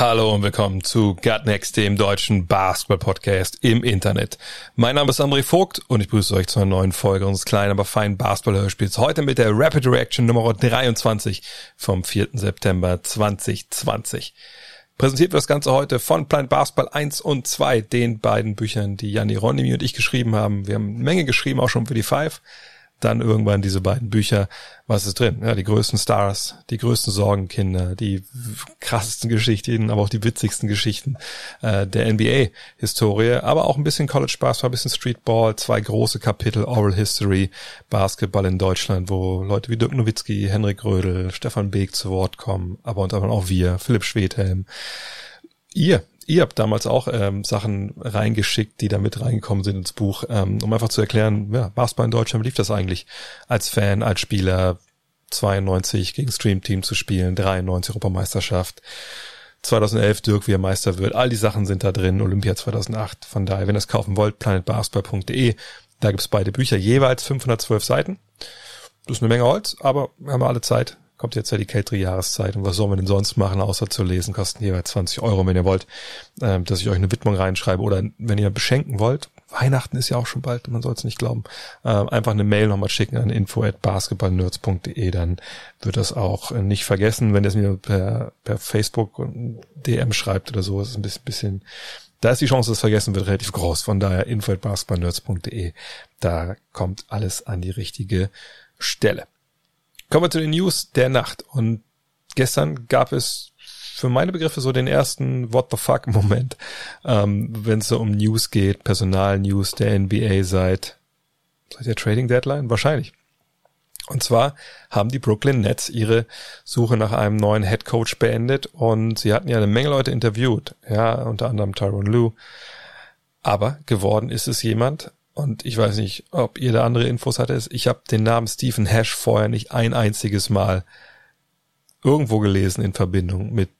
Hallo und willkommen zu Gutnext, dem deutschen Basketball-Podcast im Internet. Mein Name ist André Vogt und ich begrüße euch zu einer neuen Folge unseres kleinen, aber feinen Basketball-Hörspiels. Heute mit der Rapid Reaction Nummer 23 vom 4. September 2020. Präsentiert wird das Ganze heute von Planet Basketball 1 und 2, den beiden Büchern, die Janni Ronimi und ich geschrieben haben. Wir haben eine Menge geschrieben, auch schon für die Five dann irgendwann diese beiden Bücher, was ist drin? Ja, die größten Stars, die größten Sorgenkinder, die krassesten Geschichten, aber auch die witzigsten Geschichten äh, der NBA-Historie, aber auch ein bisschen College-Spaß, ein bisschen Streetball, zwei große Kapitel Oral History, Basketball in Deutschland, wo Leute wie Dirk Nowitzki, Henrik Rödel, Stefan Beek zu Wort kommen, aber unter anderem auch wir, Philipp Schwedhelm, ihr, ihr habt damals auch ähm, Sachen reingeschickt, die da mit reingekommen sind ins Buch, ähm, um einfach zu erklären, ja, Basketball in Deutschland, wie lief das eigentlich? Als Fan, als Spieler, 92 gegen Stream Team zu spielen, 93 Europameisterschaft, 2011 Dirk, wie er Meister wird, all die Sachen sind da drin, Olympia 2008, von daher, wenn ihr es kaufen wollt, planetbasketball.de, da gibt's beide Bücher, jeweils 512 Seiten, das ist eine Menge Holz, aber wir haben alle Zeit, kommt jetzt ja die kältere Jahreszeit und was soll man denn sonst machen, außer zu lesen, kosten jeweils 20 Euro, wenn ihr wollt, ähm, dass ich euch eine Widmung reinschreibe oder wenn ihr beschenken wollt, Weihnachten ist ja auch schon bald, man soll es nicht glauben, ähm, einfach eine Mail nochmal schicken an info at basketballnerds.de, dann wird das auch nicht vergessen, wenn ihr es mir per, per Facebook und DM schreibt oder so, ist ein bisschen, bisschen da ist die Chance, dass es vergessen wird, relativ groß. Von daher info at basketballnerds.de, da kommt alles an die richtige Stelle. Kommen wir zu den News der Nacht. Und gestern gab es für meine Begriffe so den ersten What the fuck Moment, ähm, wenn es so um News geht, Personal-News der NBA seit, seit der Trading Deadline? Wahrscheinlich. Und zwar haben die Brooklyn Nets ihre Suche nach einem neuen Head Coach beendet und sie hatten ja eine Menge Leute interviewt, ja, unter anderem Tyron Lue. Aber geworden ist es jemand, und ich weiß nicht, ob ihr da andere Infos hattet. Ich habe den Namen Stephen Hash vorher nicht ein einziges Mal irgendwo gelesen in Verbindung mit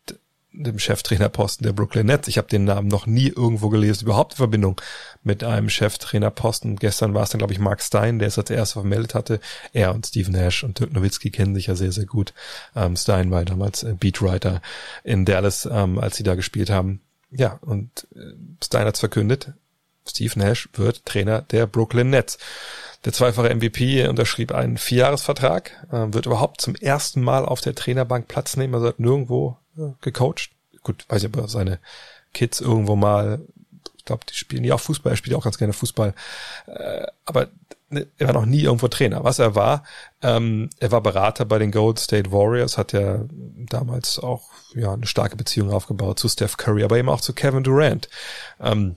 dem Cheftrainerposten der Brooklyn Nets. Ich habe den Namen noch nie irgendwo gelesen, überhaupt in Verbindung mit einem Cheftrainerposten. Gestern war es dann, glaube ich, Mark Stein, der es als erster vermeldet hatte. Er und Stephen Nash und Dirk Nowitzki kennen sich ja sehr, sehr gut. Ähm, Stein war damals äh, Beatwriter in Dallas, ähm, als sie da gespielt haben. Ja, und äh, Stein hat's verkündet. Steve Nash wird Trainer der Brooklyn Nets. Der zweifache MVP unterschrieb einen Vierjahresvertrag, äh, wird überhaupt zum ersten Mal auf der Trainerbank Platz nehmen, also hat nirgendwo äh, gecoacht. Gut, weiß ich, ob er seine Kids irgendwo mal, ich glaube, die spielen ja auch Fußball, er spielt auch ganz gerne Fußball, äh, aber ne, er war noch nie irgendwo Trainer. Was er war, ähm, er war Berater bei den Gold State Warriors, hat ja damals auch ja eine starke Beziehung aufgebaut zu Steph Curry, aber eben auch zu Kevin Durant. Ähm,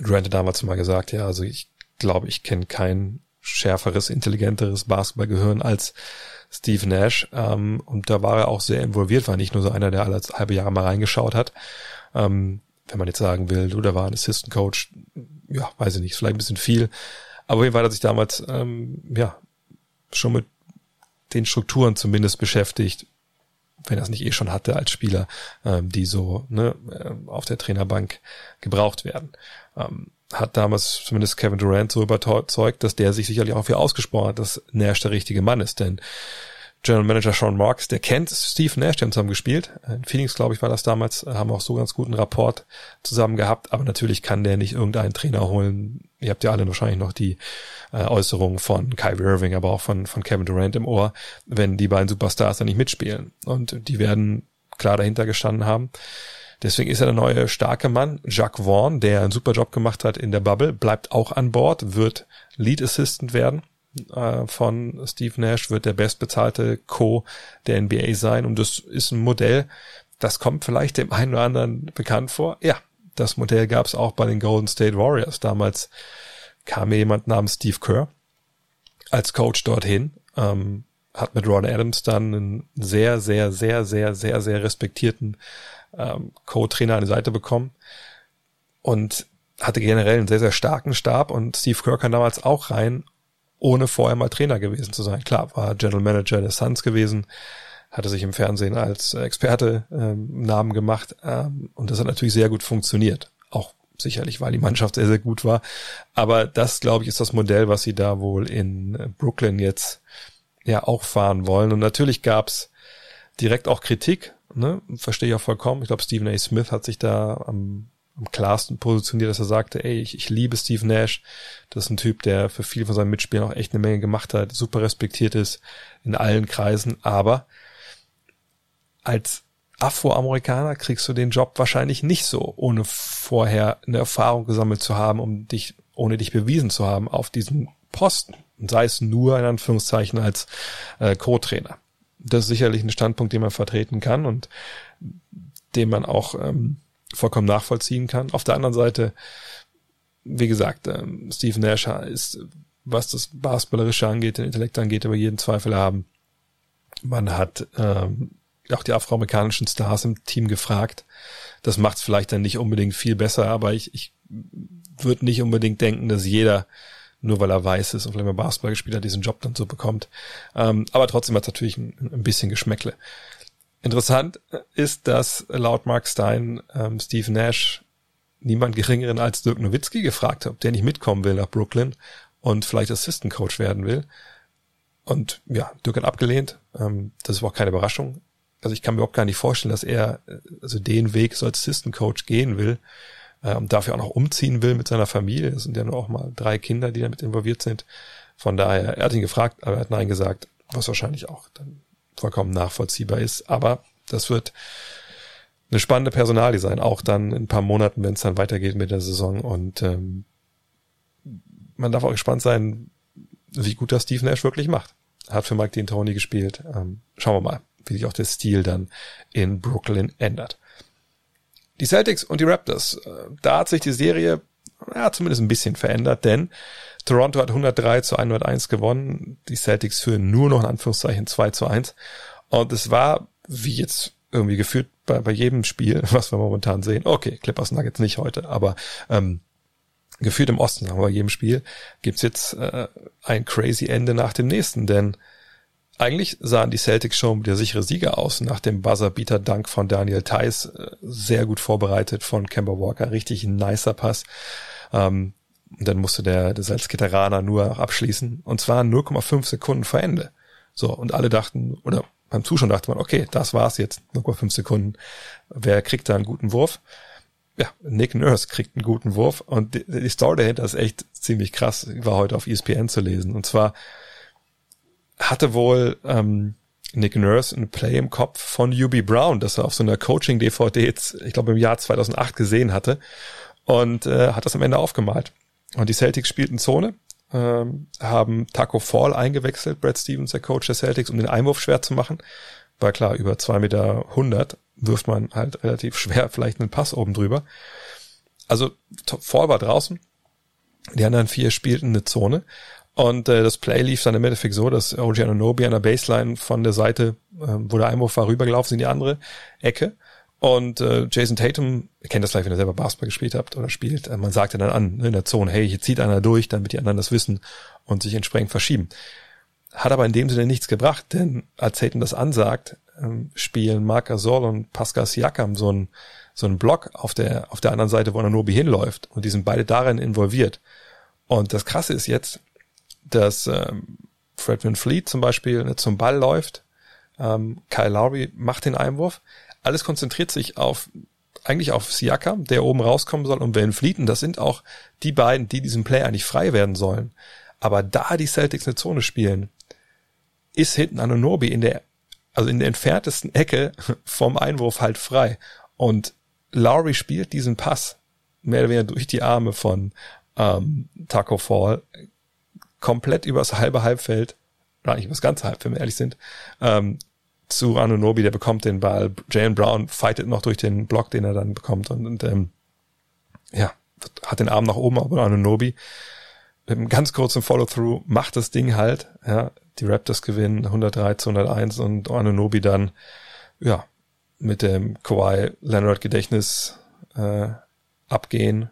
Durant hat damals mal gesagt, ja, also ich glaube, ich kenne kein schärferes, intelligenteres Basketballgehirn als Steve Nash. Ähm, und da war er auch sehr involviert, war nicht nur so einer, der alle halbe Jahre mal reingeschaut hat. Ähm, wenn man jetzt sagen will, du, da war ein Assistant Coach, ja, weiß ich nicht, vielleicht ein bisschen viel. Aber war er sich damals, ähm, ja, schon mit den Strukturen zumindest beschäftigt, wenn er es nicht eh schon hatte als Spieler, ähm, die so ne, äh, auf der Trainerbank gebraucht werden. Ähm, hat damals zumindest Kevin Durant so überzeugt, dass der sich sicherlich auch für ausgesprochen hat, dass Nash der richtige Mann ist. Denn General Manager Sean Marks, der kennt Steve Nash, die haben zusammen gespielt. In Phoenix, glaube ich, war das damals, haben auch so ganz guten Rapport zusammen gehabt. Aber natürlich kann der nicht irgendeinen Trainer holen. Ihr habt ja alle wahrscheinlich noch die äh, Äußerungen von Kyrie Irving, aber auch von, von Kevin Durant im Ohr, wenn die beiden Superstars da nicht mitspielen. Und die werden klar dahinter gestanden haben. Deswegen ist er der neue starke Mann. Jacques Vaughn, der einen super Job gemacht hat in der Bubble, bleibt auch an Bord, wird Lead Assistant werden äh, von Steve Nash, wird der bestbezahlte Co. der NBA sein. Und das ist ein Modell, das kommt vielleicht dem einen oder anderen bekannt vor. Ja, das Modell gab es auch bei den Golden State Warriors. Damals kam mir jemand namens Steve Kerr als Coach dorthin. Ähm, hat mit Ron Adams dann einen sehr, sehr, sehr, sehr, sehr, sehr respektierten ähm, Co-Trainer an die Seite bekommen. Und hatte generell einen sehr, sehr starken Stab und Steve Kerr kam damals auch rein, ohne vorher mal Trainer gewesen zu sein. Klar, war General Manager der Suns gewesen, hatte sich im Fernsehen als Experte ähm, Namen gemacht ähm, und das hat natürlich sehr gut funktioniert. Auch sicherlich, weil die Mannschaft sehr, sehr gut war. Aber das, glaube ich, ist das Modell, was sie da wohl in Brooklyn jetzt ja auch fahren wollen. Und natürlich gab's direkt auch Kritik, ne? verstehe ich auch vollkommen. Ich glaube, Stephen A. Smith hat sich da am, am klarsten positioniert, dass er sagte, ey, ich, ich liebe Steve Nash. Das ist ein Typ, der für viele von seinen Mitspielern auch echt eine Menge gemacht hat, super respektiert ist in allen Kreisen, aber als Afroamerikaner kriegst du den Job wahrscheinlich nicht so, ohne vorher eine Erfahrung gesammelt zu haben, um dich, ohne dich bewiesen zu haben auf diesen Posten. Und sei es nur in Anführungszeichen als äh, Co-Trainer. Das ist sicherlich ein Standpunkt, den man vertreten kann und den man auch ähm, vollkommen nachvollziehen kann. Auf der anderen Seite, wie gesagt, ähm, Steve Nash ist, was das Basketballerische angeht, den Intellekt angeht, über jeden Zweifel haben. Man hat ähm, auch die afroamerikanischen Stars im Team gefragt. Das macht es vielleicht dann nicht unbedingt viel besser, aber ich, ich würde nicht unbedingt denken, dass jeder, nur weil er weiß ist und vielleicht mal Basketball gespielt hat, diesen Job dann so bekommt. Ähm, aber trotzdem hat es natürlich ein, ein, bisschen Geschmäckle. Interessant ist, dass laut Mark Stein ähm, Steve Nash niemand geringeren als Dirk Nowitzki gefragt hat, ob der nicht mitkommen will nach Brooklyn und vielleicht Assistant Coach werden will. Und ja, Dirk hat abgelehnt. Ähm, das war auch keine Überraschung also ich kann mir überhaupt gar nicht vorstellen, dass er also den Weg so als Assistant Coach gehen will äh, und dafür auch noch umziehen will mit seiner Familie. Das sind ja nur auch mal drei Kinder, die damit involviert sind. Von daher, er hat ihn gefragt, aber er hat Nein gesagt, was wahrscheinlich auch dann vollkommen nachvollziehbar ist. Aber das wird eine spannende Personalie sein, auch dann in ein paar Monaten, wenn es dann weitergeht mit der Saison. Und ähm, man darf auch gespannt sein, wie gut das Steve Nash wirklich macht. Hat für Mike Dean Tony gespielt. Ähm, schauen wir mal wie sich auch der Stil dann in Brooklyn ändert. Die Celtics und die Raptors, äh, da hat sich die Serie ja, zumindest ein bisschen verändert, denn Toronto hat 103 zu 101 gewonnen. Die Celtics führen nur noch in Anführungszeichen 2 zu 1. Und es war, wie jetzt irgendwie gefühlt bei, bei jedem Spiel, was wir momentan sehen. Okay, Clippers Nuggets nicht heute, aber ähm, gefühlt im Osten, wir bei jedem Spiel, gibt's jetzt äh, ein crazy Ende nach dem nächsten, denn eigentlich sahen die Celtics schon der sichere Sieger aus nach dem Buzzer-Beater-Dank von Daniel Theiss. Äh, sehr gut vorbereitet von Kemba Walker. Richtig ein nicer Pass. Ähm, dann musste der, der Salzgitteraner nur abschließen. Und zwar 0,5 Sekunden vor Ende. So, und alle dachten, oder beim Zuschauen dachte man, okay, das war's jetzt. 0,5 Sekunden. Wer kriegt da einen guten Wurf? Ja, Nick Nurse kriegt einen guten Wurf. Und die, die Story dahinter ist echt ziemlich krass. War heute auf ESPN zu lesen. Und zwar hatte wohl ähm, Nick Nurse ein Play im Kopf von UB Brown, das er auf so einer Coaching-DVD ich glaube im Jahr 2008 gesehen hatte und äh, hat das am Ende aufgemalt. Und die Celtics spielten Zone, ähm, haben Taco Fall eingewechselt, Brad Stevens, der Coach der Celtics, um den Einwurf schwer zu machen. War klar, über zwei Meter hundert wirft man halt relativ schwer vielleicht einen Pass oben drüber. Also Fall war draußen, die anderen vier spielten eine Zone und äh, das Play lief dann im Endeffekt so, dass OG Ananobi an der Baseline von der Seite, äh, wo der Einwurf war, rübergelaufen in die andere Ecke. Und äh, Jason Tatum, ihr kennt das vielleicht, wenn ihr selber Basketball gespielt habt oder spielt, äh, man sagt ja dann an ne, in der Zone, hey, hier zieht einer durch, damit die anderen das wissen und sich entsprechend verschieben. Hat aber in dem Sinne nichts gebracht, denn als Tatum das ansagt, ähm, spielen Marc Gasol und Pascal Siakam so ein so ein Block auf der auf der anderen Seite, wo Ananobi hinläuft und die sind beide darin involviert. Und das Krasse ist jetzt, dass ähm, Fred Van Fleet zum Beispiel ne, zum Ball läuft, ähm, Kyle Lowry macht den Einwurf, alles konzentriert sich auf eigentlich auf Siakam, der oben rauskommen soll, und Van Fleet, und das sind auch die beiden, die diesem Play eigentlich frei werden sollen. Aber da die Celtics eine Zone spielen, ist hinten Anunobi in der, also in der entferntesten Ecke vom Einwurf halt frei. Und Lowry spielt diesen Pass mehr oder weniger durch die Arme von ähm, Taco Fall komplett übers halbe Halbfeld, oder eigentlich übers ganze Halbfeld, wenn wir ehrlich sind, ähm, zu Anunobi, der bekommt den Ball. Jalen Brown fightet noch durch den Block, den er dann bekommt und, und ähm, ja, hat den Arm nach oben, aber Anunobi mit einem ganz kurzen Follow-through macht das Ding halt, ja, die Raptors gewinnen 103 zu 101 und Anunobi dann, ja, mit dem Kawhi Leonard Gedächtnis äh, abgehen.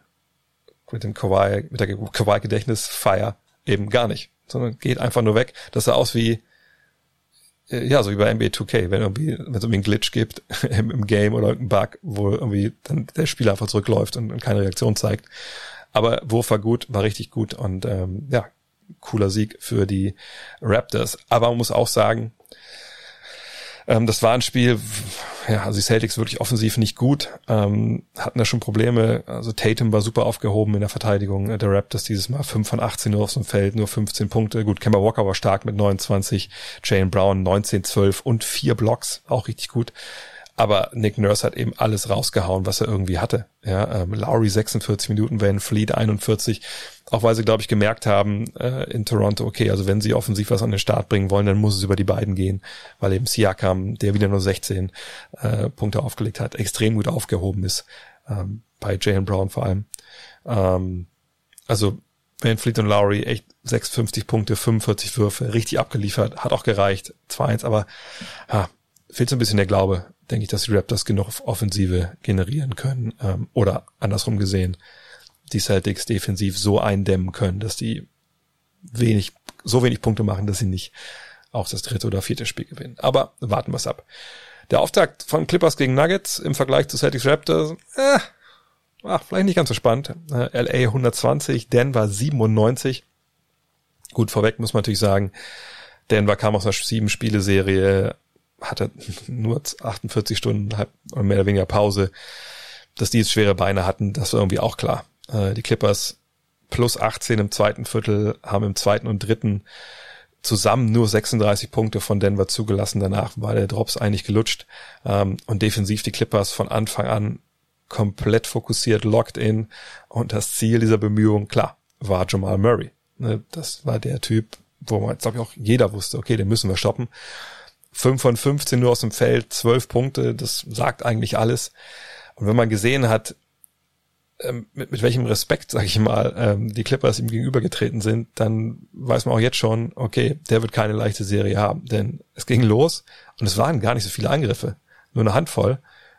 Mit dem Kawhi, mit der Kawhi-Gedächtnisfeier eben gar nicht, sondern geht einfach nur weg. Das sah aus wie, äh, ja, so wie bei NBA 2K, wenn irgendwie, wenn es irgendwie einen Glitch gibt im, Game oder einen Bug, wo irgendwie dann der Spieler einfach zurückläuft und, und keine Reaktion zeigt. Aber Wurf war gut, war richtig gut und ähm, ja, cooler Sieg für die Raptors. Aber man muss auch sagen, ähm, das war ein Spiel, ja, also die Celtics wirklich offensiv nicht gut, ähm, hatten da schon Probleme. Also Tatum war super aufgehoben in der Verteidigung der Raptors dieses Mal. 5 von 18 nur auf dem Feld, nur 15 Punkte. Gut, Kemba Walker war stark mit 29, Jane Brown 19, 12 und vier Blocks, auch richtig gut. Aber Nick Nurse hat eben alles rausgehauen, was er irgendwie hatte. Ja, ähm, Lowry 46 Minuten, Van Fleet 41. Auch weil sie, glaube ich, gemerkt haben äh, in Toronto, okay, also wenn sie offensiv was an den Start bringen wollen, dann muss es über die beiden gehen, weil eben Siakam, der wieder nur 16 äh, Punkte aufgelegt hat, extrem gut aufgehoben ist, ähm, bei Jalen Brown vor allem. Ähm, also Van Fleet und Lowry echt 56 Punkte, 45 Würfe, richtig abgeliefert, hat auch gereicht, 2-1, aber ja, fehlt so ein bisschen der Glaube, denke ich, dass die Raptors genug Offensive generieren können. Ähm, oder andersrum gesehen, die Celtics defensiv so eindämmen können, dass die wenig, so wenig Punkte machen, dass sie nicht auch das dritte oder vierte Spiel gewinnen. Aber warten wir es ab. Der Auftakt von Clippers gegen Nuggets im Vergleich zu Celtics Raptors, äh, ach, vielleicht nicht ganz so spannend. Äh, LA 120, Denver 97. Gut, vorweg muss man natürlich sagen, Denver kam aus einer sieben Spiele-Serie, hatte nur 48 Stunden halb, mehr oder weniger Pause. Dass die jetzt schwere Beine hatten, das war irgendwie auch klar. Äh, die Clippers plus 18 im zweiten Viertel haben im zweiten und dritten zusammen nur 36 Punkte von Denver zugelassen. Danach war der Drops eigentlich gelutscht. Ähm, und defensiv die Clippers von Anfang an komplett fokussiert, locked in. Und das Ziel dieser Bemühungen, klar, war Jamal Murray. Ne, das war der Typ, wo man, glaube ich, auch jeder wusste, okay, den müssen wir stoppen. 5 von 15 nur aus dem Feld, 12 Punkte, das sagt eigentlich alles. Und wenn man gesehen hat, ähm, mit, mit welchem Respekt, sag ich mal, ähm, die Clippers ihm gegenübergetreten sind, dann weiß man auch jetzt schon, okay, der wird keine leichte Serie haben. Denn es ging los und es waren gar nicht so viele Angriffe. Nur eine Handvoll,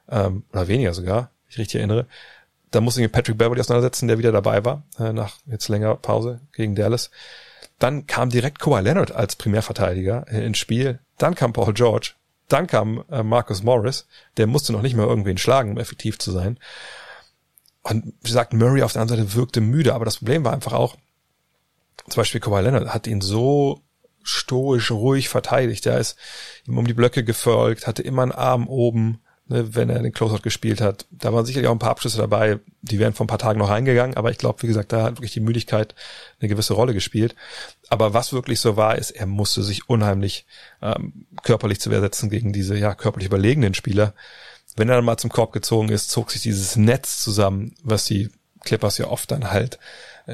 ähm, oder weniger sogar, ich richtig erinnere. Da musste ich mit Patrick Beverly auseinandersetzen, der wieder dabei war, äh, nach jetzt länger Pause gegen Dallas. Dann kam direkt Kawhi Leonard als Primärverteidiger äh, ins Spiel. Dann kam Paul George. Dann kam äh, Marcus Morris. Der musste noch nicht mal irgendwen schlagen, um effektiv zu sein. Und wie gesagt, Murray auf der anderen Seite wirkte müde. Aber das Problem war einfach auch, zum Beispiel Kawhi Leonard hat ihn so stoisch, ruhig verteidigt. Er ist ihm um die Blöcke gefolgt, hatte immer einen Arm oben, ne, wenn er den Closeout gespielt hat. Da waren sicherlich auch ein paar Abschlüsse dabei, die wären vor ein paar Tagen noch reingegangen, aber ich glaube, wie gesagt, da hat wirklich die Müdigkeit eine gewisse Rolle gespielt. Aber was wirklich so war, ist, er musste sich unheimlich ähm, körperlich zu Wehr setzen gegen diese ja körperlich überlegenen Spieler. Wenn er dann mal zum Korb gezogen ist, zog sich dieses Netz zusammen, was die Clippers ja oft dann halt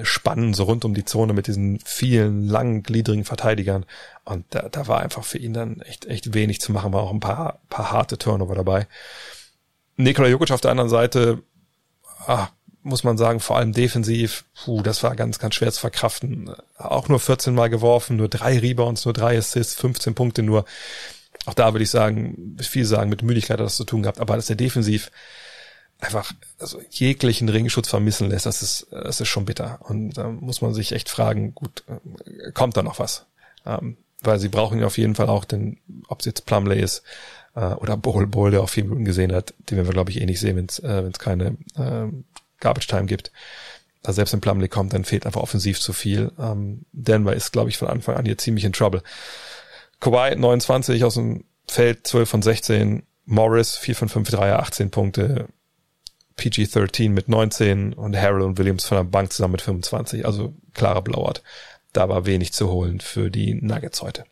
spannen, so rund um die Zone mit diesen vielen langen, gliedrigen Verteidigern. Und da, da war einfach für ihn dann echt, echt wenig zu machen, war auch ein paar, paar harte Turnover dabei. Nikola Jokic auf der anderen Seite, ah, muss man sagen, vor allem defensiv, puh, das war ganz, ganz schwer zu verkraften. Auch nur 14 Mal geworfen, nur drei Rebounds, nur drei Assists, 15 Punkte nur. Auch da würde ich sagen, viel sagen, mit Müdigkeit hat das zu tun gehabt, aber dass er defensiv einfach also jeglichen Ringschutz vermissen lässt, das ist, das ist schon bitter. Und da muss man sich echt fragen, gut, äh, kommt da noch was? Ähm, weil sie brauchen ja auf jeden Fall auch den, ob es jetzt Plumley ist äh, oder Bowl Bowl, der auch vier Minuten gesehen hat, den werden wir, glaube ich, eh nicht sehen, wenn es äh, wenn's keine äh, Garbage Time gibt. Da selbst wenn Plumley kommt, dann fehlt einfach offensiv zu viel. Ähm, Denver ist, glaube ich, von Anfang an hier ziemlich in Trouble. Kawhi 29 aus dem Feld, 12 von 16. Morris 4 von 5 Dreier, 18 Punkte. PG-13 mit 19 und Harold und Williams von der Bank zusammen mit 25. Also klarer Blowout. Da war wenig zu holen für die Nuggets heute.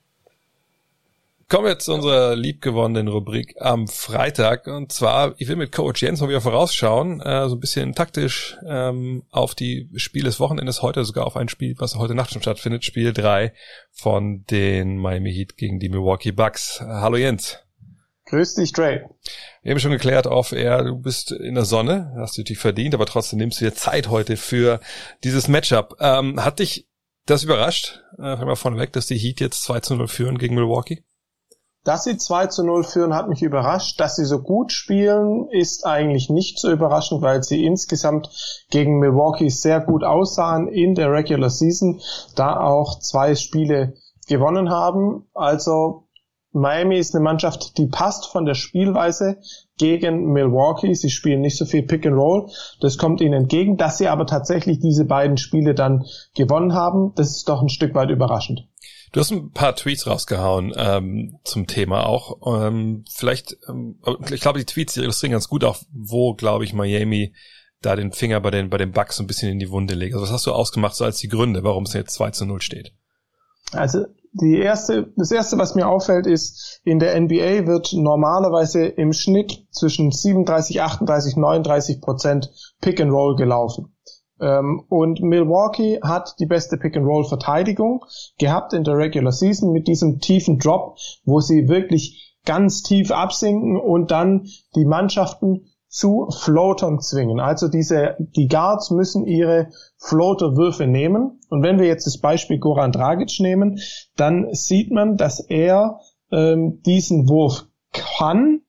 Kommen wir zu unserer liebgewonnenen Rubrik am Freitag. Und zwar, ich will mit Coach Jens mal wieder vorausschauen, äh, so ein bisschen taktisch ähm, auf die Spiele des Wochenendes, heute sogar auf ein Spiel, was heute Nacht schon stattfindet, Spiel 3 von den Miami Heat gegen die Milwaukee Bucks. Hallo Jens. Grüß dich, Trey. Wir haben schon geklärt auf er, du bist in der Sonne, hast du dich verdient, aber trotzdem nimmst du dir Zeit heute für dieses Matchup. Ähm, hat dich das überrascht, äh, mal vorneweg, dass die Heat jetzt 2 zu 0 führen gegen Milwaukee? Dass sie 2 zu 0 führen, hat mich überrascht. Dass sie so gut spielen, ist eigentlich nicht so überraschend, weil sie insgesamt gegen Milwaukee sehr gut aussahen in der Regular Season, da auch zwei Spiele gewonnen haben. Also Miami ist eine Mannschaft, die passt von der Spielweise gegen Milwaukee. Sie spielen nicht so viel Pick and Roll. Das kommt ihnen entgegen. Dass sie aber tatsächlich diese beiden Spiele dann gewonnen haben, das ist doch ein Stück weit überraschend. Du hast ein paar Tweets rausgehauen ähm, zum Thema auch. Ähm, vielleicht, ähm, ich glaube, die Tweets illustrieren ganz gut auch, wo, glaube ich, Miami da den Finger bei den, bei den Bugs ein bisschen in die Wunde legt. Also was hast du ausgemacht so als die Gründe, warum es jetzt 2 zu 0 steht? Also die erste, das erste, was mir auffällt, ist, in der NBA wird normalerweise im Schnitt zwischen 37, 38, 39 Prozent Pick and Roll gelaufen. Ähm, und Milwaukee hat die beste Pick and Roll Verteidigung gehabt in der Regular Season mit diesem tiefen Drop, wo sie wirklich ganz tief absinken und dann die Mannschaften zu Floatern zwingen. Also diese, die Guards müssen ihre Floaterwürfe nehmen. Und wenn wir jetzt das Beispiel Goran Dragic nehmen, dann sieht man, dass er ähm, diesen Wurf kann,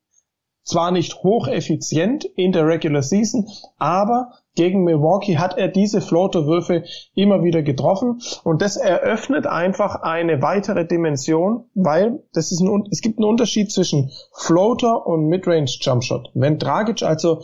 zwar nicht hocheffizient in der Regular Season, aber gegen Milwaukee hat er diese Floaterwürfe immer wieder getroffen und das eröffnet einfach eine weitere Dimension, weil das ist ein, es gibt einen Unterschied zwischen Floater und Midrange Jumpshot. Wenn Dragic also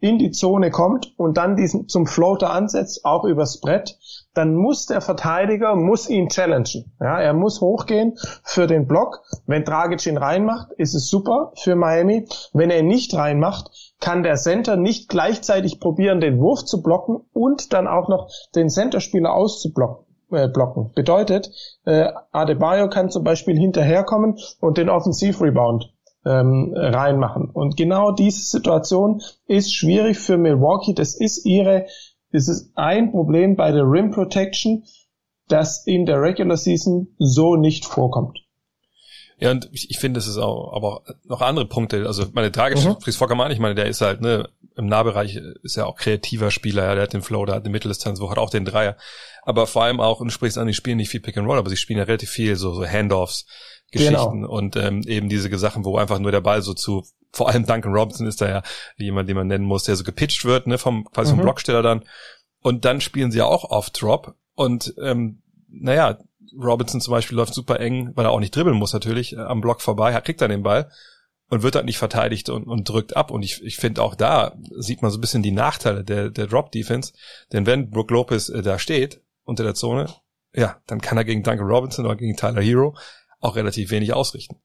in die Zone kommt und dann diesen zum Floater ansetzt, auch übers Brett, dann muss der Verteidiger, muss ihn challengen. Ja, er muss hochgehen für den Block. Wenn Dragic ihn reinmacht, ist es super für Miami. Wenn er ihn nicht reinmacht, kann der Center nicht gleichzeitig probieren, den Wurf zu blocken und dann auch noch den Centerspieler auszublocken. Äh, blocken. Bedeutet, äh, Adebayo kann zum Beispiel hinterherkommen und den Offensivrebound ähm, reinmachen. Und genau diese Situation ist schwierig für Milwaukee. Das ist ihre, das ist ein Problem bei der Rim Protection, das in der Regular Season so nicht vorkommt. Ja, und ich, ich finde, es ist auch, aber noch andere Punkte. Also meine tragische mhm. Fries Fockermann, ich meine, der ist halt, ne, im Nahbereich ist ja auch kreativer Spieler, ja, der hat den Flow, der hat den Mitteldistanz, wo hat auch den Dreier. Aber vor allem auch, und du sprichst an, die spielen nicht viel Pick and Roll, aber sie spielen ja relativ viel so, so Handoffs, Geschichten genau. und ähm, eben diese Sachen, wo einfach nur der Ball so zu, vor allem Duncan Robinson ist da ja jemand, den man nennen muss, der so gepitcht wird, ne, vom, quasi mhm. vom Blocksteller dann. Und dann spielen sie ja auch off Drop und ähm, naja, Robinson zum Beispiel läuft super eng, weil er auch nicht dribbeln muss natürlich, äh, am Block vorbei, kriegt dann den Ball und wird dann nicht verteidigt und, und drückt ab. Und ich, ich finde auch da sieht man so ein bisschen die Nachteile der, der Drop-Defense. Denn wenn Brook Lopez äh, da steht unter der Zone, ja, dann kann er gegen Duncan Robinson oder gegen Tyler Hero auch relativ wenig ausrichten.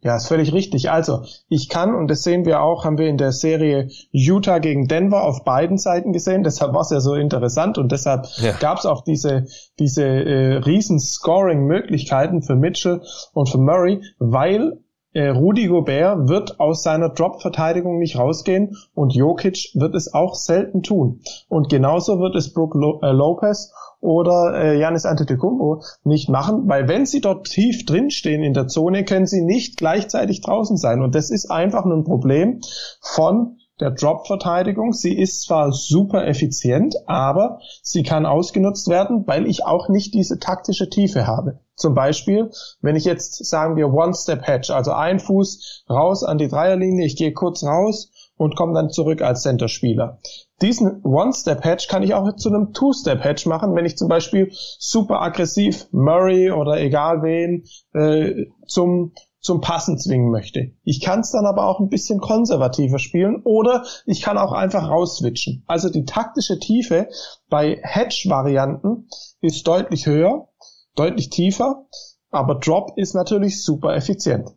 Ja, ist völlig richtig. Also, ich kann, und das sehen wir auch, haben wir in der Serie Utah gegen Denver auf beiden Seiten gesehen, deshalb war es ja so interessant und deshalb ja. gab es auch diese, diese äh, riesen Scoring-Möglichkeiten für Mitchell und für Murray, weil äh, Rudi Gobert wird aus seiner Drop-Verteidigung nicht rausgehen und Jokic wird es auch selten tun. Und genauso wird es Brook Lo äh, Lopez oder äh, Janis Antetokounmpo nicht machen, weil wenn sie dort tief drinstehen in der Zone, können sie nicht gleichzeitig draußen sein. Und das ist einfach nur ein Problem von der Drop-Verteidigung. Sie ist zwar super effizient, aber sie kann ausgenutzt werden, weil ich auch nicht diese taktische Tiefe habe. Zum Beispiel, wenn ich jetzt sagen wir One-Step-Hedge, also ein Fuß raus an die Dreierlinie, ich gehe kurz raus und komme dann zurück als Center-Spieler. Diesen One-Step-Hedge kann ich auch zu einem Two-Step-Hedge machen, wenn ich zum Beispiel super aggressiv Murray oder egal wen äh, zum zum Passen zwingen möchte. Ich kann es dann aber auch ein bisschen konservativer spielen oder ich kann auch einfach rausswitchen. Also die taktische Tiefe bei Hedge-Varianten ist deutlich höher, deutlich tiefer, aber Drop ist natürlich super effizient.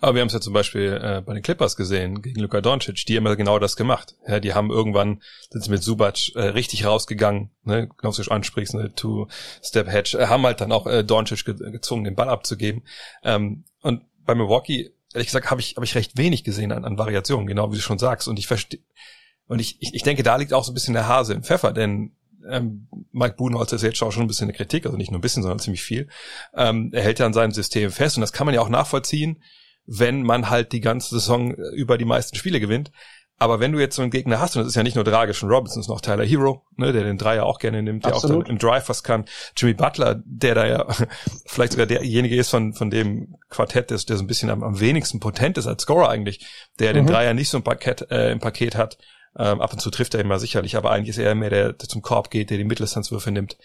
Aber wir haben es ja zum Beispiel äh, bei den Clippers gesehen, gegen Luka Doncic, die haben ja genau das gemacht. Ja, die haben irgendwann, sind sie mit Subac äh, richtig rausgegangen, ne, genau du ansprichst, ne, Two-Step-Hedge, äh, haben halt dann auch äh, Doncic ge gezwungen, den Ball abzugeben. Ähm, und bei Milwaukee, ehrlich gesagt, habe ich, hab ich recht wenig gesehen an, an Variationen, genau wie du schon sagst. Und ich verstehe, und ich, ich, ich denke, da liegt auch so ein bisschen der Hase im Pfeffer, denn ähm, Mike Budenholzer ist jetzt auch schon ein bisschen eine Kritik, also nicht nur ein bisschen, sondern ziemlich viel. Ähm, er hält ja an seinem System fest und das kann man ja auch nachvollziehen, wenn man halt die ganze Saison über die meisten Spiele gewinnt. Aber wenn du jetzt so einen Gegner hast, und das ist ja nicht nur Dragic und Robinson, es ist noch Tyler Hero, ne, der den Dreier auch gerne nimmt, der Absolut. auch dann im Drive was kann. Jimmy Butler, der da ja vielleicht sogar derjenige ist von, von dem Quartett, der, der so ein bisschen am, am wenigsten potent ist als Scorer eigentlich, der mhm. den Dreier nicht so im Paket, äh, im Paket hat. Ähm, ab und zu trifft er immer sicherlich, aber eigentlich ist er mehr der, der zum Korb geht, der die Mitteldistanzwürfe nimmt.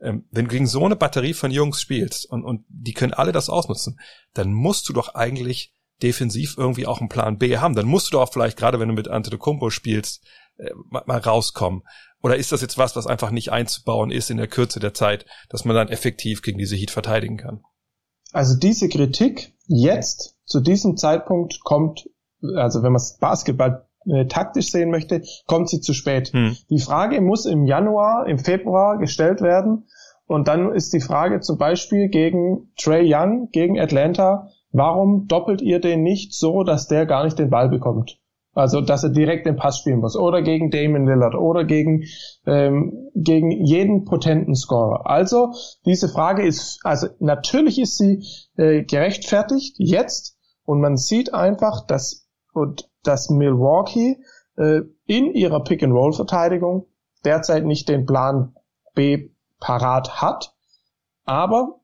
Ähm, wenn du gegen so eine Batterie von Jungs spielst und, und die können alle das ausnutzen, dann musst du doch eigentlich defensiv irgendwie auch einen Plan B haben. Dann musst du doch vielleicht, gerade wenn du mit Antetokounmpo spielst, äh, mal, mal rauskommen. Oder ist das jetzt was, was einfach nicht einzubauen ist in der Kürze der Zeit, dass man dann effektiv gegen diese Heat verteidigen kann? Also diese Kritik jetzt zu diesem Zeitpunkt kommt, also wenn man es Basketball äh, taktisch sehen möchte, kommt sie zu spät. Hm. Die Frage muss im Januar, im Februar gestellt werden. Und dann ist die Frage zum Beispiel gegen Trey Young, gegen Atlanta, Warum doppelt ihr den nicht so, dass der gar nicht den Ball bekommt? Also, dass er direkt den Pass spielen muss. Oder gegen Damon Lillard. Oder gegen, ähm, gegen jeden potenten Scorer. Also, diese Frage ist, also, natürlich ist sie äh, gerechtfertigt jetzt. Und man sieht einfach, dass, und, dass Milwaukee äh, in ihrer Pick-and-Roll-Verteidigung derzeit nicht den Plan B parat hat. Aber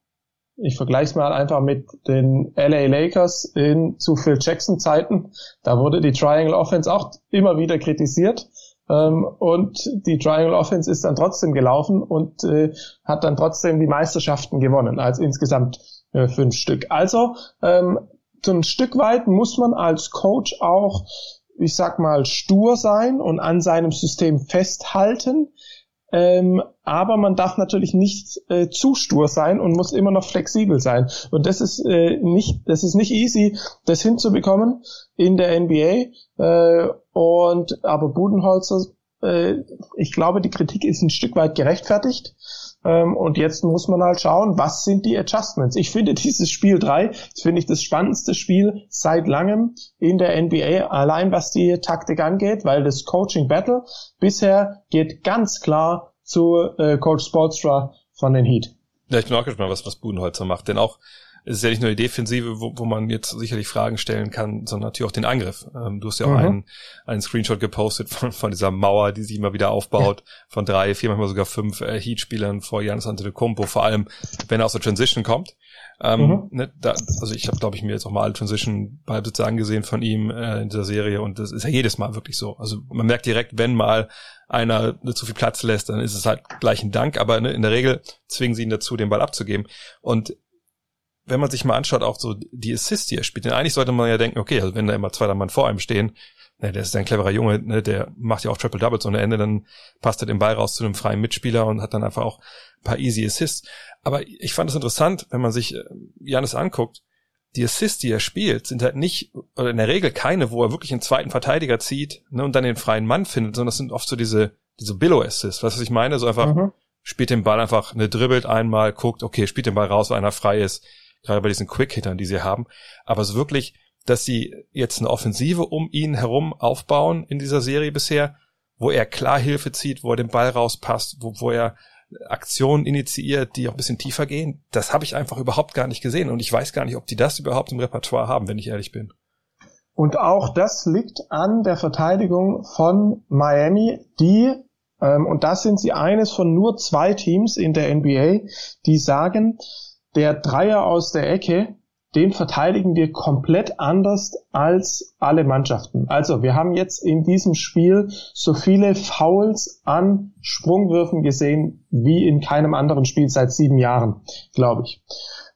ich vergleiche es mal einfach mit den LA Lakers in zu Phil Jackson Zeiten. Da wurde die Triangle Offense auch immer wieder kritisiert. Ähm, und die Triangle Offense ist dann trotzdem gelaufen und äh, hat dann trotzdem die Meisterschaften gewonnen, als insgesamt äh, fünf Stück. Also ähm, so ein Stück weit muss man als Coach auch, ich sag mal, stur sein und an seinem System festhalten. Ähm, aber man darf natürlich nicht äh, zu stur sein und muss immer noch flexibel sein. Und das ist äh, nicht, das ist nicht easy, das hinzubekommen in der NBA. Äh, und aber Budenholzer, äh, ich glaube, die Kritik ist ein Stück weit gerechtfertigt. Ähm, und jetzt muss man halt schauen, was sind die Adjustments. Ich finde dieses Spiel 3, finde ich das spannendste Spiel seit langem in der NBA, allein was die Taktik angeht, weil das Coaching Battle bisher geht ganz klar zu äh, Coach Sportstra von den Heat. Ja, ich bin auch gespannt, was, was Budenholzer macht, denn auch es ist ja nicht nur die Defensive, wo, wo man jetzt sicherlich Fragen stellen kann, sondern natürlich auch den Angriff. Ähm, du hast ja auch mhm. einen, einen Screenshot gepostet von, von dieser Mauer, die sich immer wieder aufbaut, von drei, vier, manchmal sogar fünf äh, Heat-Spielern vor Janis Antetokounmpo, vor allem, wenn er aus der Transition kommt. Ähm, mhm. ne, da, also ich habe, glaube ich, mir jetzt auch mal alle Transition-Ballbesitze angesehen von ihm äh, in dieser Serie und das ist ja jedes Mal wirklich so. Also man merkt direkt, wenn mal einer zu viel Platz lässt, dann ist es halt gleich ein Dank, aber ne, in der Regel zwingen sie ihn dazu, den Ball abzugeben. Und wenn man sich mal anschaut, auch so die Assists, die er spielt, denn eigentlich sollte man ja denken, okay, also wenn da immer zwei drei Mann vor einem stehen, ne, der ist ein cleverer Junge, ne, der macht ja auch Triple Doubles ohne Ende, dann passt er den Ball raus zu einem freien Mitspieler und hat dann einfach auch ein paar easy Assists. Aber ich fand es interessant, wenn man sich äh, Janis anguckt, die Assists, die er spielt, sind halt nicht, oder in der Regel keine, wo er wirklich einen zweiten Verteidiger zieht ne, und dann den freien Mann findet, sondern das sind oft so diese, diese Billow-Assists. Weißt du, was ich meine? So einfach, mhm. spielt den Ball einfach, ne, dribbelt einmal, guckt, okay, spielt den Ball raus, weil einer frei ist, gerade bei diesen Quick-Hittern, die sie haben. Aber so wirklich, dass sie jetzt eine Offensive um ihn herum aufbauen in dieser Serie bisher, wo er klar Hilfe zieht, wo er den Ball rauspasst, wo, wo er Aktionen initiiert, die auch ein bisschen tiefer gehen, das habe ich einfach überhaupt gar nicht gesehen. Und ich weiß gar nicht, ob die das überhaupt im Repertoire haben, wenn ich ehrlich bin. Und auch das liegt an der Verteidigung von Miami, die, ähm, und das sind sie eines von nur zwei Teams in der NBA, die sagen, der Dreier aus der Ecke, den verteidigen wir komplett anders als alle Mannschaften. Also wir haben jetzt in diesem Spiel so viele Fouls an Sprungwürfen gesehen wie in keinem anderen Spiel seit sieben Jahren, glaube ich.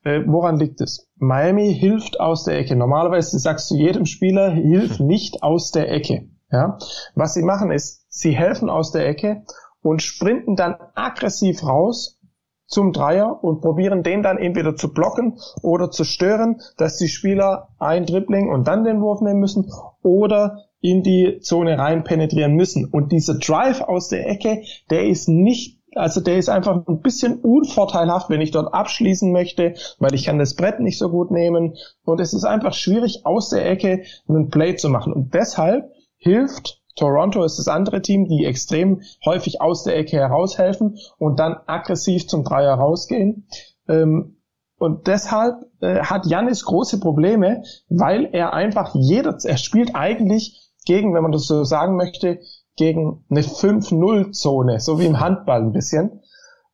Äh, woran liegt es? Miami hilft aus der Ecke. Normalerweise sagst du jedem Spieler, hilf nicht aus der Ecke. Ja? Was sie machen ist, sie helfen aus der Ecke und sprinten dann aggressiv raus zum Dreier und probieren den dann entweder zu blocken oder zu stören, dass die Spieler ein Dribbling und dann den Wurf nehmen müssen oder in die Zone rein penetrieren müssen. Und dieser Drive aus der Ecke, der ist nicht also der ist einfach ein bisschen unvorteilhaft, wenn ich dort abschließen möchte, weil ich kann das Brett nicht so gut nehmen. Und es ist einfach schwierig, aus der Ecke einen Play zu machen. Und deshalb hilft Toronto ist das andere Team, die extrem häufig aus der Ecke heraushelfen und dann aggressiv zum Dreier rausgehen. Ähm, und deshalb äh, hat Janis große Probleme, weil er einfach jeder, er spielt eigentlich gegen, wenn man das so sagen möchte, gegen eine 5-0-Zone, so wie im Handball ein bisschen.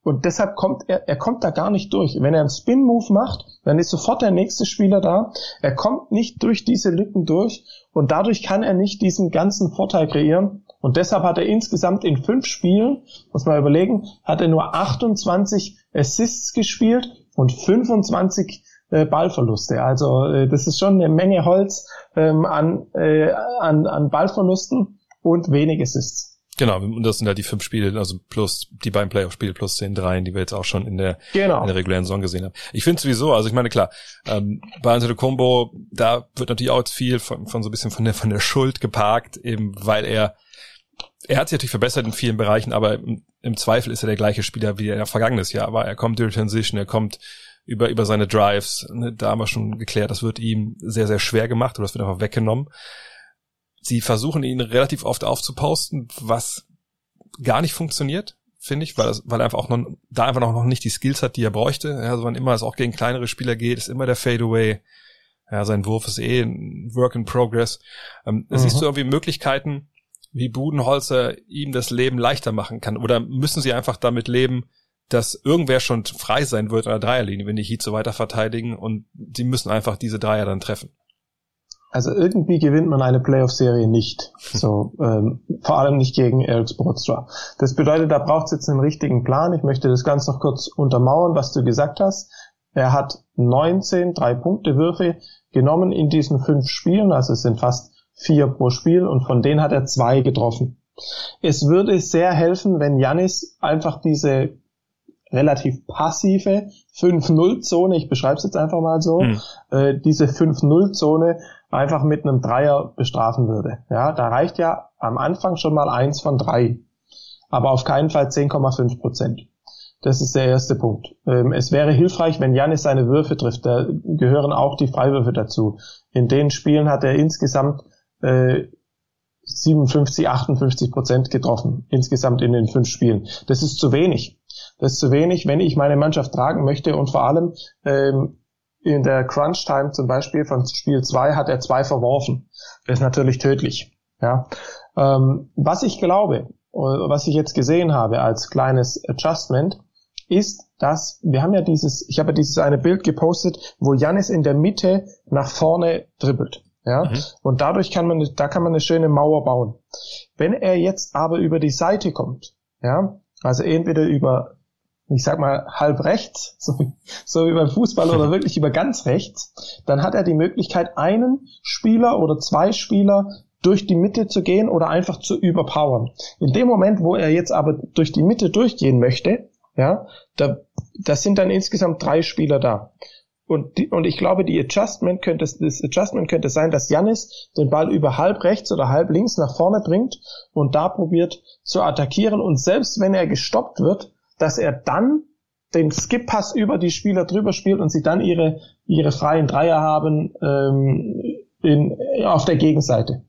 Und deshalb kommt er, er kommt da gar nicht durch. Wenn er einen Spin-Move macht, dann ist sofort der nächste Spieler da. Er kommt nicht durch diese Lücken durch und dadurch kann er nicht diesen ganzen Vorteil kreieren. Und deshalb hat er insgesamt in fünf Spielen, muss man überlegen, hat er nur 28 Assists gespielt und 25 äh, Ballverluste. Also äh, das ist schon eine Menge Holz ähm, an, äh, an, an Ballverlusten und wenig Assists. Genau, und das sind ja die fünf Spiele, also plus die beiden Playoff-Spiele plus den dreien, die wir jetzt auch schon in der, genau. in der regulären Saison gesehen haben. Ich finde sowieso, also ich meine, klar, ähm, bei Combo, da wird natürlich auch jetzt viel von, von so ein bisschen von der, von der Schuld geparkt, eben weil er, er hat sich natürlich verbessert in vielen Bereichen, aber im, im Zweifel ist er der gleiche Spieler wie er vergangenes Jahr war. Er kommt durch Transition, er kommt über, über seine Drives, ne, da haben wir schon geklärt, das wird ihm sehr, sehr schwer gemacht oder das wird einfach weggenommen sie versuchen ihn relativ oft aufzuposten, was gar nicht funktioniert, finde ich, weil, das, weil er einfach auch noch, da einfach noch nicht die Skills hat, die er bräuchte. Ja, also wann immer es auch gegen kleinere Spieler geht, ist immer der Fadeaway. Ja, sein Wurf ist eh ein Work in Progress. Ähm, mhm. Siehst du irgendwie Möglichkeiten, wie Budenholzer ihm das Leben leichter machen kann? Oder müssen sie einfach damit leben, dass irgendwer schon frei sein wird an der Dreierlinie, wenn die Heat so weiter verteidigen und sie müssen einfach diese Dreier dann treffen? Also irgendwie gewinnt man eine Playoff-Serie nicht. So, ähm, vor allem nicht gegen Eric Spoelstra. Das bedeutet, da braucht es jetzt einen richtigen Plan. Ich möchte das ganz noch kurz untermauern, was du gesagt hast. Er hat 19 Drei-Punkte-Würfe genommen in diesen fünf Spielen, also es sind fast vier pro Spiel und von denen hat er zwei getroffen. Es würde sehr helfen, wenn Janis einfach diese relativ passive 5-0-Zone, ich beschreibe es jetzt einfach mal so, hm. äh, diese 5-0-Zone einfach mit einem Dreier bestrafen würde. Ja, da reicht ja am Anfang schon mal eins von drei, aber auf keinen Fall 10,5 Prozent. Das ist der erste Punkt. Ähm, es wäre hilfreich, wenn Janis seine Würfe trifft. Da gehören auch die Freiwürfe dazu. In den Spielen hat er insgesamt äh, 57, 58 Prozent getroffen. Insgesamt in den fünf Spielen. Das ist zu wenig. Das ist zu wenig, wenn ich meine Mannschaft tragen möchte und vor allem ähm, in der Crunch Time zum Beispiel von Spiel 2 hat er zwei verworfen. Das ist natürlich tödlich. Ja. Ähm, was ich glaube, äh, was ich jetzt gesehen habe als kleines Adjustment, ist, dass wir haben ja dieses, ich habe ja dieses eine Bild gepostet, wo Janis in der Mitte nach vorne dribbelt. Ja, mhm. und dadurch kann man, da kann man eine schöne Mauer bauen. Wenn er jetzt aber über die Seite kommt, ja, also entweder über ich sag mal, halb rechts, so wie, so wie beim Fußball oder wirklich über ganz rechts, dann hat er die Möglichkeit, einen Spieler oder zwei Spieler durch die Mitte zu gehen oder einfach zu überpowern. In dem Moment, wo er jetzt aber durch die Mitte durchgehen möchte, ja, da, da sind dann insgesamt drei Spieler da. Und, die, und ich glaube, die Adjustment könnte, das Adjustment könnte sein, dass Janis den Ball über halb rechts oder halb links nach vorne bringt und da probiert zu attackieren. Und selbst wenn er gestoppt wird, dass er dann den Skip-Pass über die Spieler drüber spielt und sie dann ihre, ihre freien Dreier haben ähm, in, auf der Gegenseite.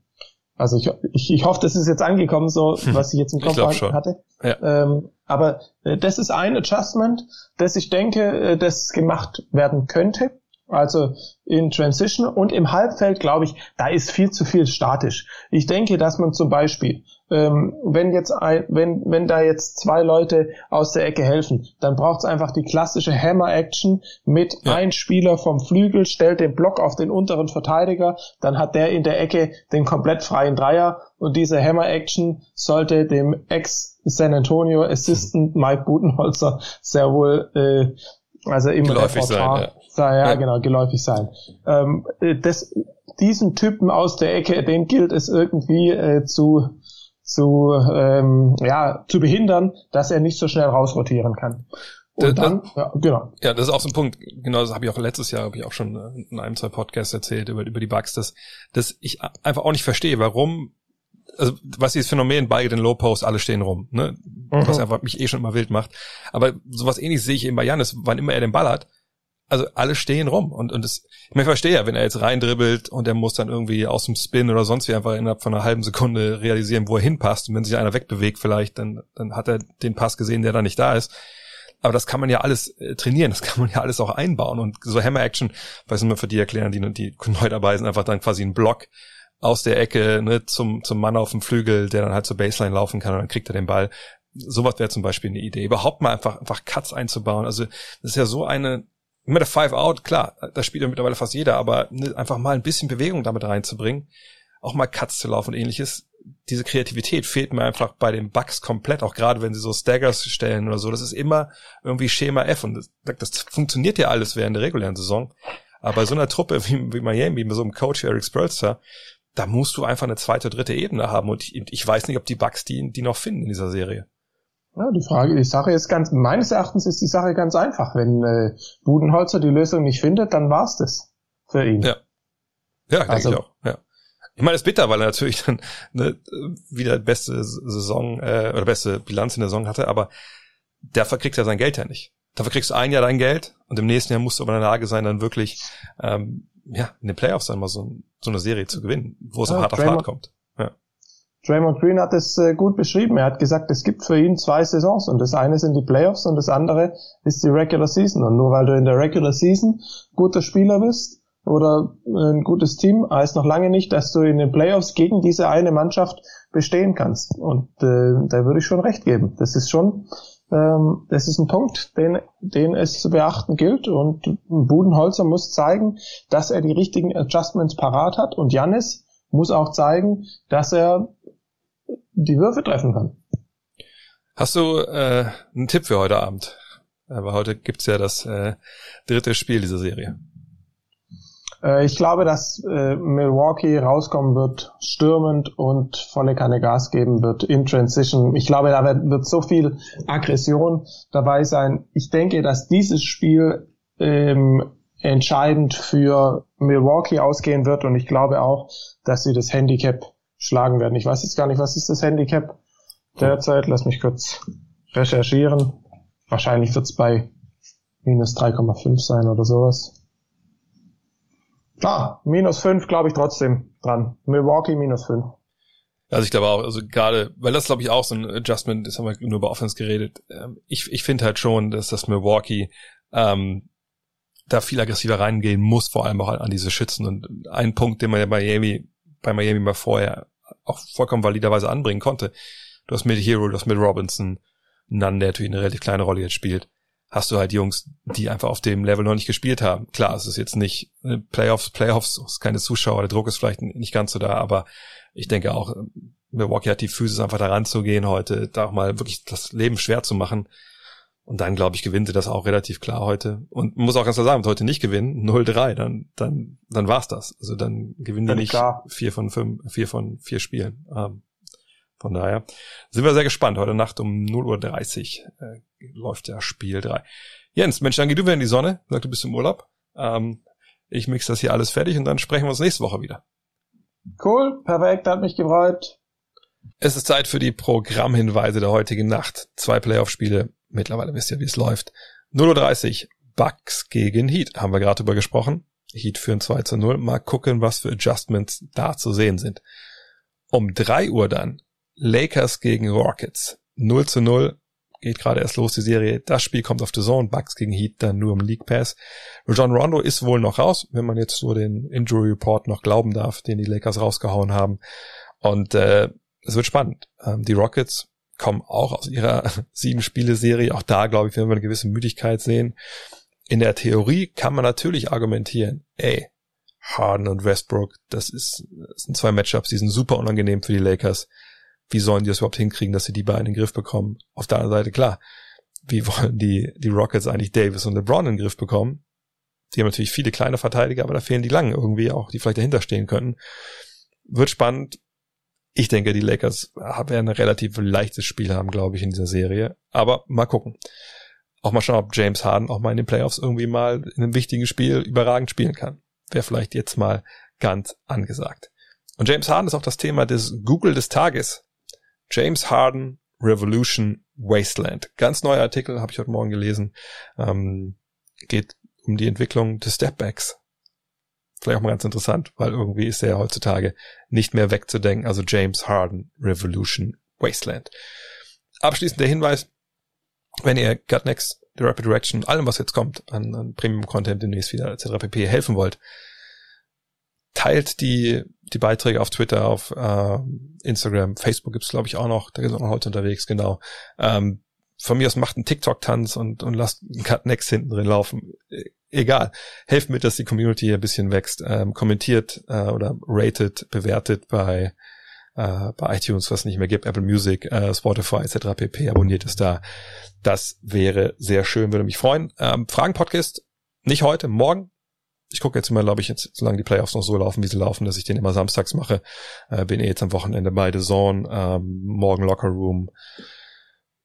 Also ich, ich, ich hoffe, das ist jetzt angekommen, so hm. was ich jetzt im Kopf hatte. Ja. Ähm, aber äh, das ist ein Adjustment, das ich denke, äh, das gemacht werden könnte. Also in Transition und im Halbfeld, glaube ich, da ist viel zu viel statisch. Ich denke, dass man zum Beispiel ähm, wenn jetzt ein, wenn, wenn da jetzt zwei Leute aus der Ecke helfen, dann braucht es einfach die klassische Hammer-Action mit ja. ein Spieler vom Flügel stellt den Block auf den unteren Verteidiger, dann hat der in der Ecke den komplett freien Dreier und diese Hammer-Action sollte dem Ex-San Antonio Assistant Mike Butenholzer sehr wohl äh, also im geläufig sein, ja. ja, genau, geläufig sein. Ähm, äh, das, diesen Typen aus der Ecke, den gilt es irgendwie äh, zu zu, ähm, ja, zu behindern, dass er nicht so schnell rausrotieren kann. Und das, dann, ja, genau. Ja, das ist auch so ein Punkt, genau, das habe ich auch letztes Jahr, habe ich auch schon äh, in einem, zwei Podcasts erzählt über, über die Bugs, dass, dass ich einfach auch nicht verstehe, warum, also was dieses Phänomen bei den Low Posts, alle stehen rum, ne? Mhm. Was einfach mich eh schon immer wild macht. Aber sowas ähnliches sehe ich eben bei Janis, wann immer er den Ball hat, also alle stehen rum und und es ich verstehe ja, wenn er jetzt reindribbelt und er muss dann irgendwie aus dem Spin oder sonst wie einfach innerhalb von einer halben Sekunde realisieren, wo er hinpasst und wenn sich einer wegbewegt vielleicht, dann dann hat er den Pass gesehen, der da nicht da ist. Aber das kann man ja alles äh, trainieren, das kann man ja alles auch einbauen und so Hammer Action, weiß nicht mehr für die erklären, die die neu dabei sind, einfach dann quasi ein Block aus der Ecke ne, zum, zum Mann auf dem Flügel, der dann halt zur Baseline laufen kann und dann kriegt er den Ball. Sowas wäre zum Beispiel eine Idee. Überhaupt mal einfach, einfach Cuts einzubauen. Also das ist ja so eine, immer der Five Out, klar, da spielt ja mittlerweile fast jeder, aber ne, einfach mal ein bisschen Bewegung damit reinzubringen, auch mal Cuts zu laufen und ähnliches. Diese Kreativität fehlt mir einfach bei den Bugs komplett, auch gerade wenn sie so Staggers stellen oder so. Das ist immer irgendwie Schema F und das, das funktioniert ja alles während der regulären Saison. Aber bei so einer Truppe wie, wie Miami, mit so einem Coach Eric Spurlster, da musst du einfach eine zweite, dritte Ebene haben. Und ich, ich weiß nicht, ob die Bugs die, die noch finden in dieser Serie. Ja, die Frage, die Sache ist ganz, meines Erachtens ist die Sache ganz einfach. Wenn äh, Budenholzer die Lösung nicht findet, dann war's das für ihn. Ja. Ja, denke also, ich auch. Ja. Ich meine, es ist bitter, weil er natürlich dann ne, wieder beste Saison äh, oder beste Bilanz in der Saison hatte, aber dafür kriegt er sein Geld ja nicht. Dafür kriegst du ein Jahr dein Geld und im nächsten Jahr musst du aber in der Lage sein, dann wirklich ähm, ja, in den Playoffs dann mal so, so eine Serie zu gewinnen, wo es ja, hart auf hart kommt. Ja. Draymond Green hat es äh, gut beschrieben. Er hat gesagt, es gibt für ihn zwei Saisons und das eine sind die Playoffs und das andere ist die Regular Season. Und nur weil du in der Regular Season guter Spieler bist oder ein gutes Team, heißt noch lange nicht, dass du in den Playoffs gegen diese eine Mannschaft bestehen kannst. Und äh, da würde ich schon recht geben. Das ist schon, ähm, das ist ein Punkt, den, den es zu beachten gilt. Und Budenholzer muss zeigen, dass er die richtigen Adjustments parat hat. Und Jannis muss auch zeigen, dass er die Würfe treffen kann. Hast du äh, einen Tipp für heute Abend? Aber heute gibt's ja das äh, dritte Spiel dieser Serie. Äh, ich glaube, dass äh, Milwaukee rauskommen wird, stürmend und volle Kanne Gas geben wird in Transition. Ich glaube, da wird, wird so viel Aggression dabei sein. Ich denke, dass dieses Spiel ähm, entscheidend für Milwaukee ausgehen wird und ich glaube auch, dass sie das Handicap schlagen werden. Ich weiß jetzt gar nicht, was ist das Handicap derzeit? Lass mich kurz recherchieren. Wahrscheinlich wird es bei minus 3,5 sein oder sowas. Ah, minus 5 glaube ich trotzdem dran. Milwaukee minus 5. Also ich glaube auch, also gerade, weil das glaube ich auch so ein Adjustment ist, haben wir nur über Offense geredet. Ähm, ich, ich finde halt schon, dass das Milwaukee ähm, da viel aggressiver reingehen muss, vor allem auch an diese Schützen. Und ein Punkt, den man ja bei Miami, bei Miami mal vorher auch vollkommen validerweise anbringen konnte. Du hast mit Hero, du hast mit Robinson, Nunn, der natürlich eine relativ kleine Rolle jetzt spielt. Hast du halt Jungs, die einfach auf dem Level noch nicht gespielt haben. Klar, es ist jetzt nicht äh, Playoffs, Playoffs, es ist keine Zuschauer, der Druck ist vielleicht nicht ganz so da, aber ich denke auch, äh, Milwaukee hat die Physis einfach da ranzugehen heute, da auch mal wirklich das Leben schwer zu machen. Und dann, glaube ich, gewinnt sie das auch relativ klar heute. Und muss auch ganz klar sagen, heute nicht gewinnen, 0-3, dann, dann, dann war's das. Also dann gewinnen die nicht klar. vier von fünf, vier von vier Spielen. Ähm, von daher sind wir sehr gespannt. Heute Nacht um 0.30 Uhr äh, läuft ja Spiel 3. Jens, Mensch, dann geh du wieder in die Sonne. Sag, du bist im Urlaub. Ähm, ich mix das hier alles fertig und dann sprechen wir uns nächste Woche wieder. Cool, perfekt, hat mich gefreut. Es ist Zeit für die Programmhinweise der heutigen Nacht. Zwei Playoff-Spiele Mittlerweile wisst ihr, wie es läuft. 0.30 Uhr, Bucks gegen Heat. Haben wir gerade drüber gesprochen. Heat führen 2 zu 0. Mal gucken, was für Adjustments da zu sehen sind. Um 3 Uhr dann Lakers gegen Rockets. 0 zu 0. Geht gerade erst los, die Serie. Das Spiel kommt auf The Zone. Bucks gegen Heat dann nur im League Pass. John Rondo ist wohl noch raus, wenn man jetzt so den Injury Report noch glauben darf, den die Lakers rausgehauen haben. Und äh, es wird spannend. Ähm, die Rockets kommen auch aus ihrer Sieben-Spiele-Serie. Auch da, glaube ich, werden wir eine gewisse Müdigkeit sehen. In der Theorie kann man natürlich argumentieren, ey, Harden und Westbrook, das, ist, das sind zwei Matchups, die sind super unangenehm für die Lakers. Wie sollen die das überhaupt hinkriegen, dass sie die beiden in den Griff bekommen? Auf der anderen Seite, klar, wie wollen die, die Rockets eigentlich Davis und LeBron in den Griff bekommen? Die haben natürlich viele kleine Verteidiger, aber da fehlen die langen irgendwie auch, die vielleicht dahinter stehen könnten. Wird spannend. Ich denke, die Lakers werden ein relativ leichtes Spiel haben, glaube ich, in dieser Serie. Aber mal gucken. Auch mal schauen, ob James Harden auch mal in den Playoffs irgendwie mal in einem wichtigen Spiel überragend spielen kann. Wäre vielleicht jetzt mal ganz angesagt. Und James Harden ist auch das Thema des Google des Tages. James Harden Revolution Wasteland. Ganz neuer Artikel, habe ich heute Morgen gelesen. Ähm, geht um die Entwicklung des Stepbacks vielleicht auch mal ganz interessant, weil irgendwie ist er heutzutage nicht mehr wegzudenken. Also James Harden Revolution Wasteland. Abschließend der Hinweis, wenn ihr Gut Next, The Rapid Direction, allem was jetzt kommt an, an Premium Content demnächst wieder etc. pp. helfen wollt, teilt die, die Beiträge auf Twitter, auf äh, Instagram, Facebook gibt's glaube ich auch noch, da ist auch noch heute unterwegs, genau. Ähm, von mir aus macht einen TikTok-Tanz und, und lasst einen Cut Next hinten drin laufen. E, egal. Helft mit, dass die Community hier ein bisschen wächst. Ähm, kommentiert äh, oder rated, bewertet bei, äh, bei iTunes, was nicht mehr gibt, Apple Music, äh, Spotify etc. pp. Abonniert es da. Das wäre sehr schön, würde mich freuen. Ähm, Fragen-Podcast nicht heute, morgen. Ich gucke jetzt immer, glaube ich, jetzt, solange die Playoffs noch so laufen, wie sie laufen, dass ich den immer samstags mache. Äh, bin eh jetzt am Wochenende bei The Zone, ähm, morgen Locker Room,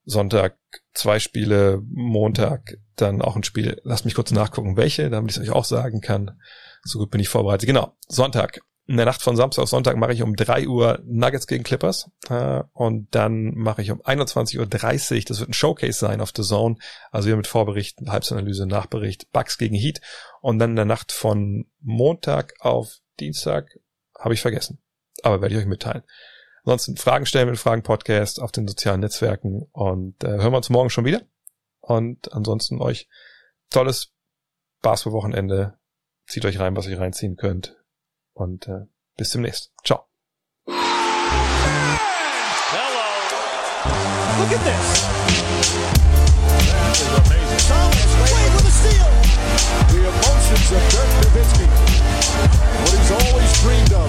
Sonntag zwei Spiele, Montag dann auch ein Spiel. Lasst mich kurz nachgucken, welche, damit ich es euch auch sagen kann. So gut bin ich vorbereitet. Genau, Sonntag in der Nacht von Samstag auf Sonntag mache ich um 3 Uhr Nuggets gegen Clippers äh, und dann mache ich um 21.30 Uhr, das wird ein Showcase sein auf The Zone, also wir mit Vorbericht, Halbzeitanalyse, Nachbericht, Bucks gegen Heat und dann in der Nacht von Montag auf Dienstag habe ich vergessen, aber werde ich euch mitteilen. Ansonsten Fragen stellen mit Fragen Podcast auf den sozialen Netzwerken und äh, hören wir uns morgen schon wieder und ansonsten euch tolles Basketball-Wochenende. Zieht euch rein, was ihr reinziehen könnt. Und äh, bis demnächst. Ciao. Hello. Look at this. That is amazing. Thomas Wade with a steal. The emotions of Dirk Nowitzki. What he's always dreamed of.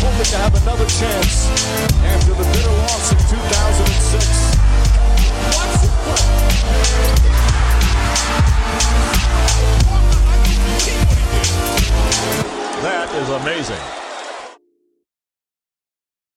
Hoping to have another chance after the bitter loss in 2006. Watch the play. That is amazing.